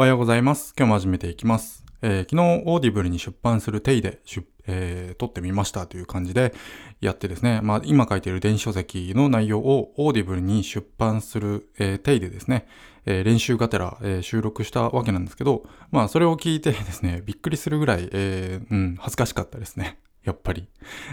おはようございます。今日も始めていきます。えー昨日、 Audible に出版するテイで、えー撮ってみましたという感じでやってですね、まあ、今書いている電子書籍の内容を Audible に出版する、えーテイでですね、えー練習がてら、え収録したわけなんですけど、まあ、それを聞いてですね、びっくりするぐらい、えうん、恥ずかしかったですね。やっぱり。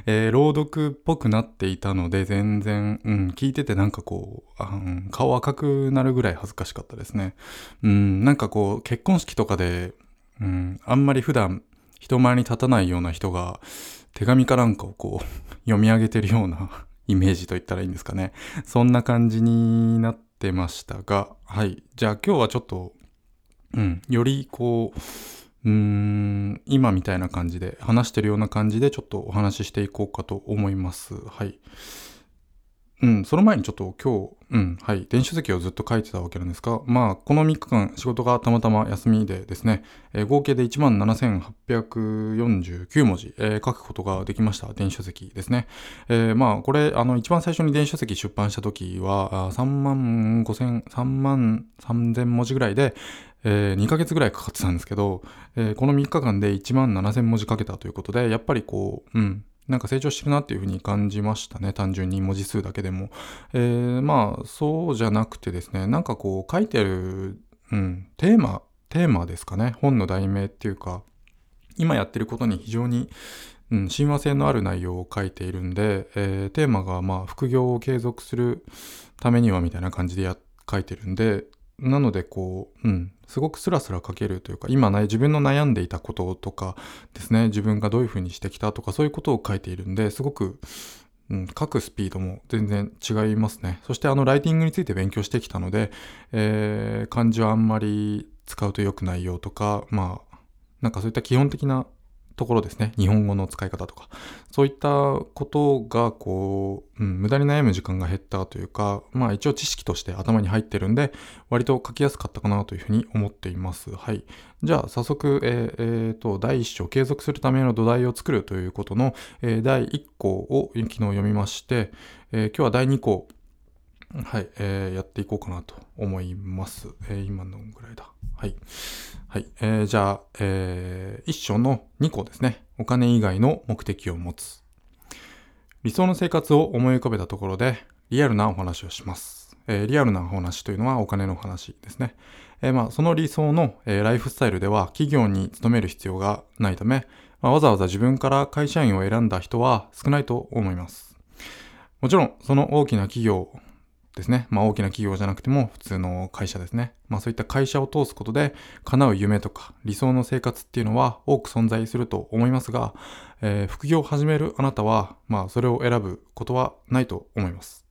えー朗読っぽくなっていたので、全然、うん、聞いててなんかこう、あ顔赤くなるぐらい恥ずかしかったですね。うん、なんかこう、結婚式とかで、うん、あんまり普段人前に立たないような人が、手紙かなんかをこう、読み上げてるような イメージと言ったらいいんですかね。そんな感じになってましたが、はい。じゃあ今日はちょっと、うん、よりこう、うーん、今みたいな感じで、話してるような感じでちょっとお話ししていこうかと思います。はい。うん、その前にちょっと今日、うん、はい、電子書籍をずっと書いてたわけなんですが、まあ、この3日間仕事がたまたま休みでですね、えー合計で17,849文字、えー書くことができました。電子書籍ですね。えーまあ、これ、あの、一番最初に電子書籍出版した時は、3万5千、3万3千文字ぐらいで、えー2ヶ月ぐらいかかってたんですけど、えーこの3日間で1万7000文字書けたということで、やっぱりこう、うん、なんか成長してるなっていうふうに感じましたね。単純に文字数だけでも。えーまあ、そうじゃなくてですね、なんかこう書いてる、うん、テーマ、テーマですかね。本の題名っていうか、今やってることに非常に、うん、親和性のある内容を書いているんで、えーテーマがまあ副業を継続するためにはみたいな感じでや書いてるんで、なのでこう、うん、すごくスラスラ書けるというか、今ね、自分の悩んでいたこととかですね、自分がどういうふうにしてきたとか、そういうことを書いているんで、すごく、うん、書くスピードも全然違いますね。そしてあの、ライティングについて勉強してきたので、えー漢字はあんまり使うと良くないよとか、まあ、なんかそういった基本的なところですね。日本語の使い方とか。そういったことが、こう、うん、無駄に悩む時間が減ったというか、まあ一応知識として頭に入ってるんで、割と書きやすかったかなというふうに思っています。はい。じゃあ早速、えーえーと、第1章、継続するための土台を作るということの、えー第1項を昨日読みまして、えー今日は第2項、はい、えーやっていこうかなと思います。えー今のぐらいだ？はい。はい。えーじゃあ、えー、一章の2項ですね。お金以外の目的を持つ。理想の生活を思い浮かべたところで、リアルなお話をします。えーリアルなお話というのはお金の話ですね。えーまあ、その理想の、えーライフスタイルでは企業に勤める必要がないため、まあわざわざ自分から会社員を選んだ人は少ないと思います。もちろん、その大きな企業ですね。まあ大きな企業じゃなくても普通の会社ですね。まあそういった会社を通すことで叶う夢とか理想の生活っていうのは多く存在すると思いますが、えー副業を始めるあなたは、まあそれを選ぶことはないと思います。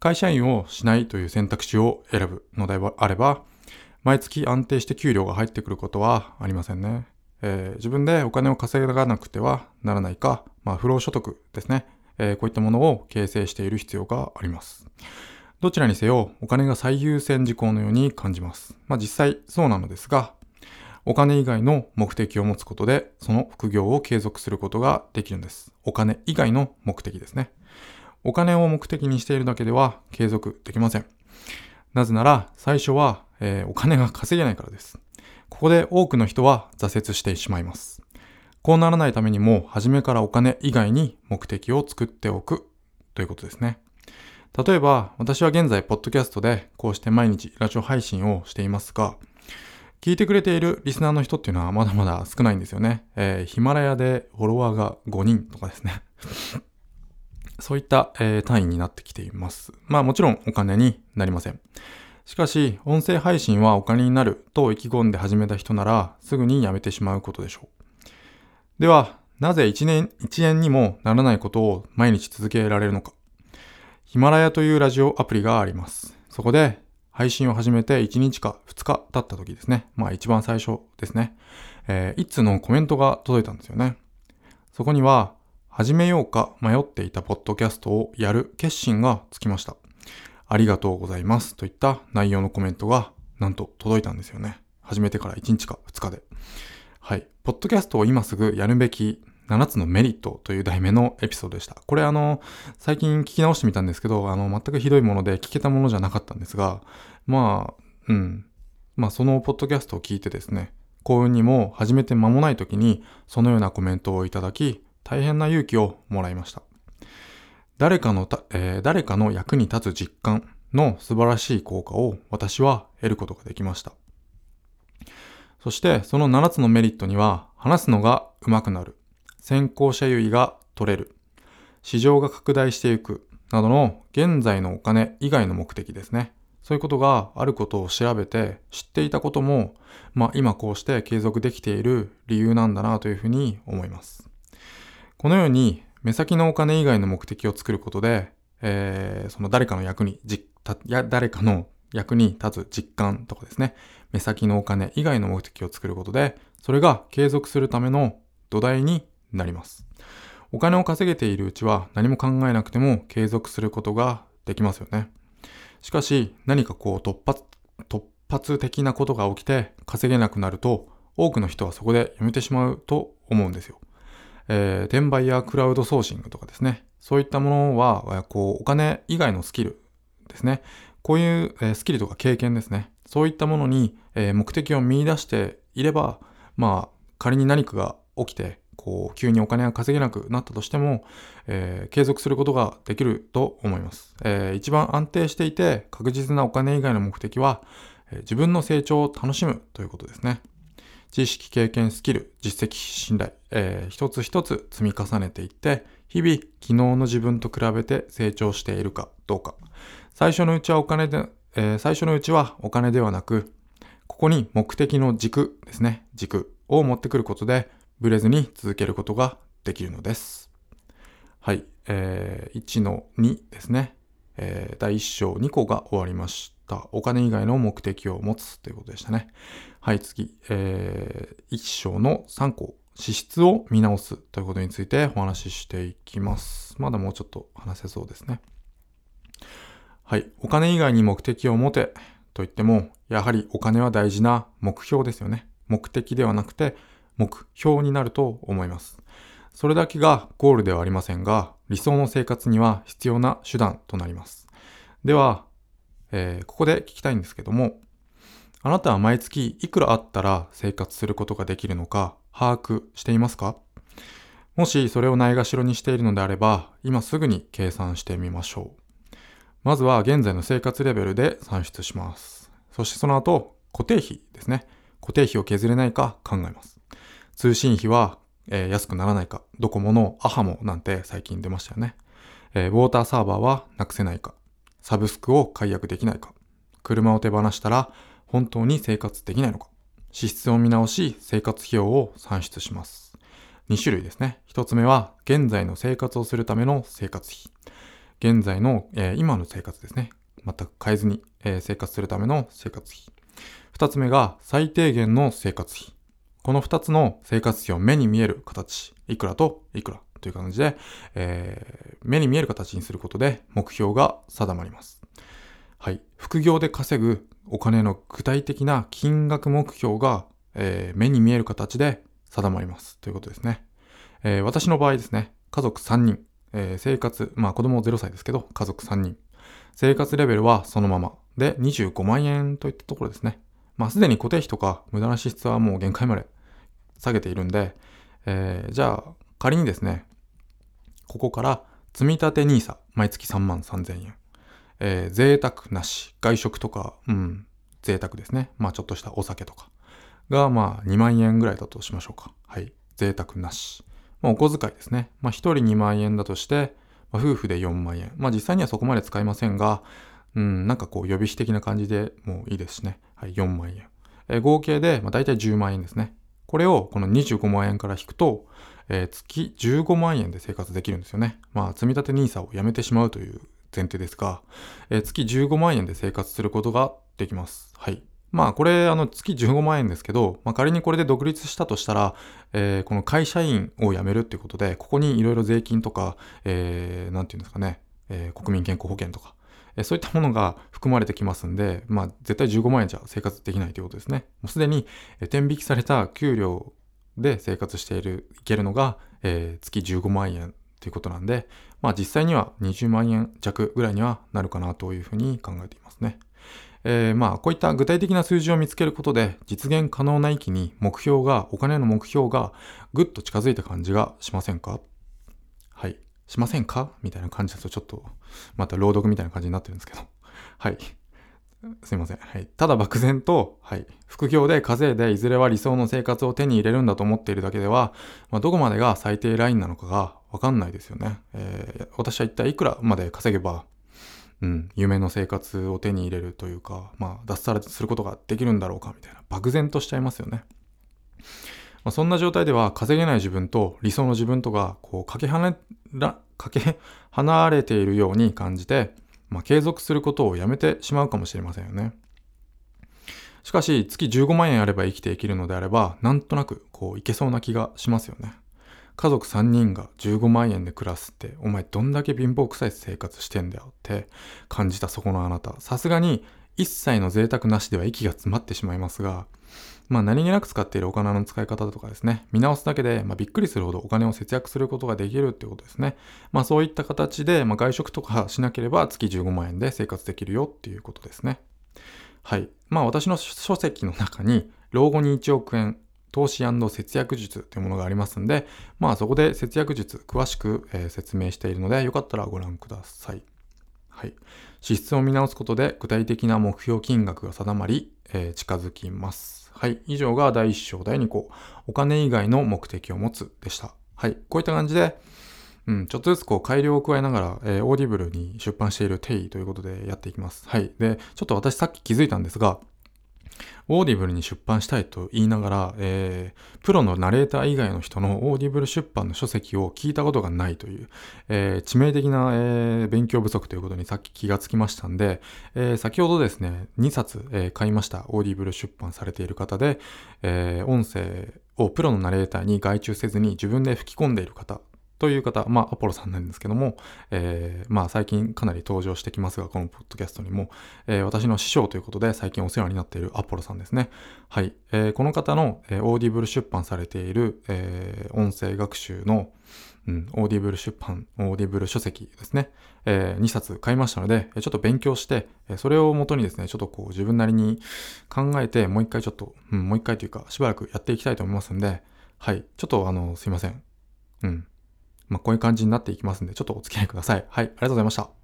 会社員をしないという選択肢を選ぶのであれば、毎月安定して給料が入ってくることはありませんね。えー自分でお金を稼がなくてはならないか、まあ不労所得ですね。えーこういったものを形成している必要があります。どちらにせよ、お金が最優先事項のように感じます。まあ実際そうなのですが、お金以外の目的を持つことで、その副業を継続することができるんです。お金以外の目的ですね。お金を目的にしているだけでは継続できません。なぜなら、最初は、えーお金が稼げないからです。ここで多くの人は挫折してしまいます。こうならないためにも、初めからお金以外に目的を作っておくということですね。例えば、私は現在、ポッドキャストでこうして毎日ラジオ配信をしていますが、聞いてくれているリスナーの人っていうのはまだまだ少ないんですよね。えーヒマラヤでフォロワーが5人とかですね。そういった、えー単位になってきています。まあもちろんお金になりません。しかし、音声配信はお金になると意気込んで始めた人なら、すぐにやめてしまうことでしょう。では、なぜ1年、1円にもならないことを毎日続けられるのか。ヒマラヤというラジオアプリがあります。そこで、配信を始めて1日か2日経った時ですね。まあ一番最初ですね。えー一通のコメントが届いたんですよね。そこには、始めようか迷っていたポッドキャストをやる決心がつきました。ありがとうございますといった内容のコメントがなんと届いたんですよね。始めてから1日か2日で。はい。ポッドキャストを今すぐやるべき7つのメリットという題名のエピソードでした。これあの、最近聞き直してみたんですけど、あの、全くひどいもので聞けたものじゃなかったんですが、まあ、うん。まあそのポッドキャストを聞いてですね、幸運にも始めて間もない時にそのようなコメントをいただき、大変な勇気をもらいました。誰かのた、えー、誰かの役に立つ実感の素晴らしい効果を私は得ることができました。そしてその7つのメリットには話すのが上手くなる、先行者優位が取れる、市場が拡大していくなどの現在のお金以外の目的ですね。そういうことがあることを調べて知っていたことも、まあ今こうして継続できている理由なんだなというふうに思います。このように目先のお金以外の目的を作ることで、えー、その誰かの役に、誰かの役に立つ実感とかですね、目先のお金以外の目的を作ることで、それが継続するための土台になります。お金を稼げているうちは何も考えなくても継続することができますよね。しかし何かこう突発、突発的なことが起きて稼げなくなると多くの人はそこでやめてしまうと思うんですよ。えー、転売やクラウドソーシングとかですね。そういったものは、こう、お金以外のスキルですね。こういう、え、スキルとか経験ですね。そういったものに、え、目的を見出していれば、まあ、仮に何かが起きて、こう、急にお金が稼げなくなったとしても、えー、継続することができると思います。えー、一番安定していて確実なお金以外の目的は、えー、自分の成長を楽しむということですね。知識、経験、スキル、実績、信頼、えー、一つ一つ積み重ねていって、日々、昨日の自分と比べて成長しているかどうか。最初のうちはお金で、えー、最初のうちはお金ではなく、ここに目的の軸ですね。軸を持ってくることで、ブレずに続けることができるのです。はい。えー、1の2ですね。えー、第1章2個が終わりました。お金以外の目的を持つということでしたね。はい、次。えー、1章の3項。支出を見直すということについてお話ししていきます。まだもうちょっと話せそうですね。はい。お金以外に目的を持てと言っても、やはりお金は大事な目標ですよね。目的ではなくて目標になると思います。それだけがゴールではありませんが、理想の生活には必要な手段となります。では、えー、ここで聞きたいんですけども、あなたは毎月いくらあったら生活することができるのか把握していますか？もしそれをないがしろにしているのであれば、今すぐに計算してみましょう。まずは現在の生活レベルで算出します。そしてその後、固定費ですね。固定費を削れないか考えます。通信費は、えー、安くならないか。ドコモのアハモなんて最近出ましたよね。えー、ウォーターサーバーはなくせないか。サブスクを解約できないか。車を手放したら本当に生活できないのか。支出を見直し、生活費用を算出します。2種類ですね。1つ目は、現在の生活をするための生活費。現在の、えー、今の生活ですね。全く変えずに、えー、生活するための生活費。2つ目が、最低限の生活費。この2つの生活費を目に見える形。いくらといくらという感じで、えー、目に見える形にすることで目標が定まります。はい。副業で稼ぐお金の具体的な金額目標が、えー、目に見える形で定まりますということですね。えー、私の場合ですね、家族3人、えー、生活、まあ子供0歳ですけど、家族3人。生活レベルはそのままで25万円といったところですね。まあすでに固定費とか無駄な支出はもう限界まで下げているんで、えー、じゃあ仮にですね、ここから積み立 NISA 毎月3万3000円。えー、贅沢なし、外食とか、うん、贅沢ですね。まあちょっとしたお酒とかが、まあ2万円ぐらいだとしましょうか。はい。贅沢なし。まあお小遣いですね。まあ1人2万円だとして、まあ、夫婦で4万円。まあ実際にはそこまで使いませんが、うん、なんかこう予備費的な感じでもういいですしね。はい、4万円。え、合計で、まあ、大体10万円ですね。これをこの25万円から引くと、えー、月15万円で生活できるんですよね。まあ積立 NISA をやめてしまうという前提ですが、えー、月15万円で生活することができます。はい。まあこれあの月15万円ですけど、まあ、仮にこれで独立したとしたら、えー、この会社員を辞めるっていうことで、ここにいろいろ税金とか、えー、ていうんですかね、えー、国民健康保険とか、え、そういったものが含まれてきますんで、まあ絶対15万円じゃ生活できないということですね。もうすでに、えー、天引きされた給料で生活している、いけるのが、え、月15万円ということなんで、まあ実際には20万円弱ぐらいにはなるかなというふうに考えていますね。えー、まあ、こういった具体的な数字を見つけることで、実現可能な域に目標が、お金の目標がぐっと近づいた感じがしませんか？はい。しませんか？みたいな感じだとちょっと、また朗読みたいな感じになってるんですけど。はい。すいません。はい。ただ漠然と、はい。副業で稼いでいずれは理想の生活を手に入れるんだと思っているだけでは、まあ、どこまでが最低ラインなのかがわかんないですよね。えー、私は一体いくらまで稼げば、うん、夢の生活を手に入れるというか、まあ、脱サラすることができるんだろうかみたいな、漠然としちゃいますよね。まあ、そんな状態では稼げない自分と理想の自分とが、こう、かけ離れ、かけ離れているように感じて、まあ、継続することをやめてしまうかもしれませんよね。しかし、月15万円あれば生きていけるのであれば、なんとなく、こう、いけそうな気がしますよね。家族3人が15万円で暮らすって、お前どんだけ貧乏臭い生活してんだよって感じたそこのあなた。さすがに一切の贅沢なしでは息が詰まってしまいますが、まあ何気なく使っているお金の使い方とかですね、見直すだけで、まあ、びっくりするほどお金を節約することができるってことですね。まあそういった形で、まあ、外食とかしなければ月15万円で生活できるよっていうことですね。はい。まあ私の書籍の中に、老後に1億円、投資節約術というものがありますんで、まあそこで節約術詳しく、え、説明しているので、よかったらご覧ください。はい。支出を見直すことで具体的な目標金額が定まり、えー、近づきます。はい。以上が第1章第2項、お金以外の目的を持つでした。はい。こういった感じで、うん、ちょっとずつこう改良を加えながら、えー、 Audible に出版しているテイということでやっていきます。はい。で、ちょっと私さっき気づいたんですが、 Audible に出版したいと言いながら、えー、プロのナレーター以外の人の Audible 出版の書籍を聞いたことがないという、えー、致命的な、えー、勉強不足ということにさっき気がつきましたんで、え先ほどですね、2冊、え買いました。 Audible 出版されている方で、え音声をプロのナレーターに外注せずに自分で吹き込んでいる方という方、まあ、アポロさんなんですけども、えー、まあ、最近かなり登場してきますが、このポッドキャストにも、えー、私の師匠ということで、最近お世話になっているアポロさんですね。はい。えー、この方の、えー、オーディブル出版されている、えー、音声学習の、うん、オーディブル出版、オーディブル書籍ですね。えー、2冊買いましたので、ちょっと勉強して、それをもとにですね、ちょっとこう自分なりに考えて、もう一回ちょっと、うん、もう一回というか、しばらくやっていきたいと思いますんで、はい。ちょっとあの、すいません。うん。まあ、こういう感じになっていきますんで、ちょっとお付き合いください。はい、ありがとうございました。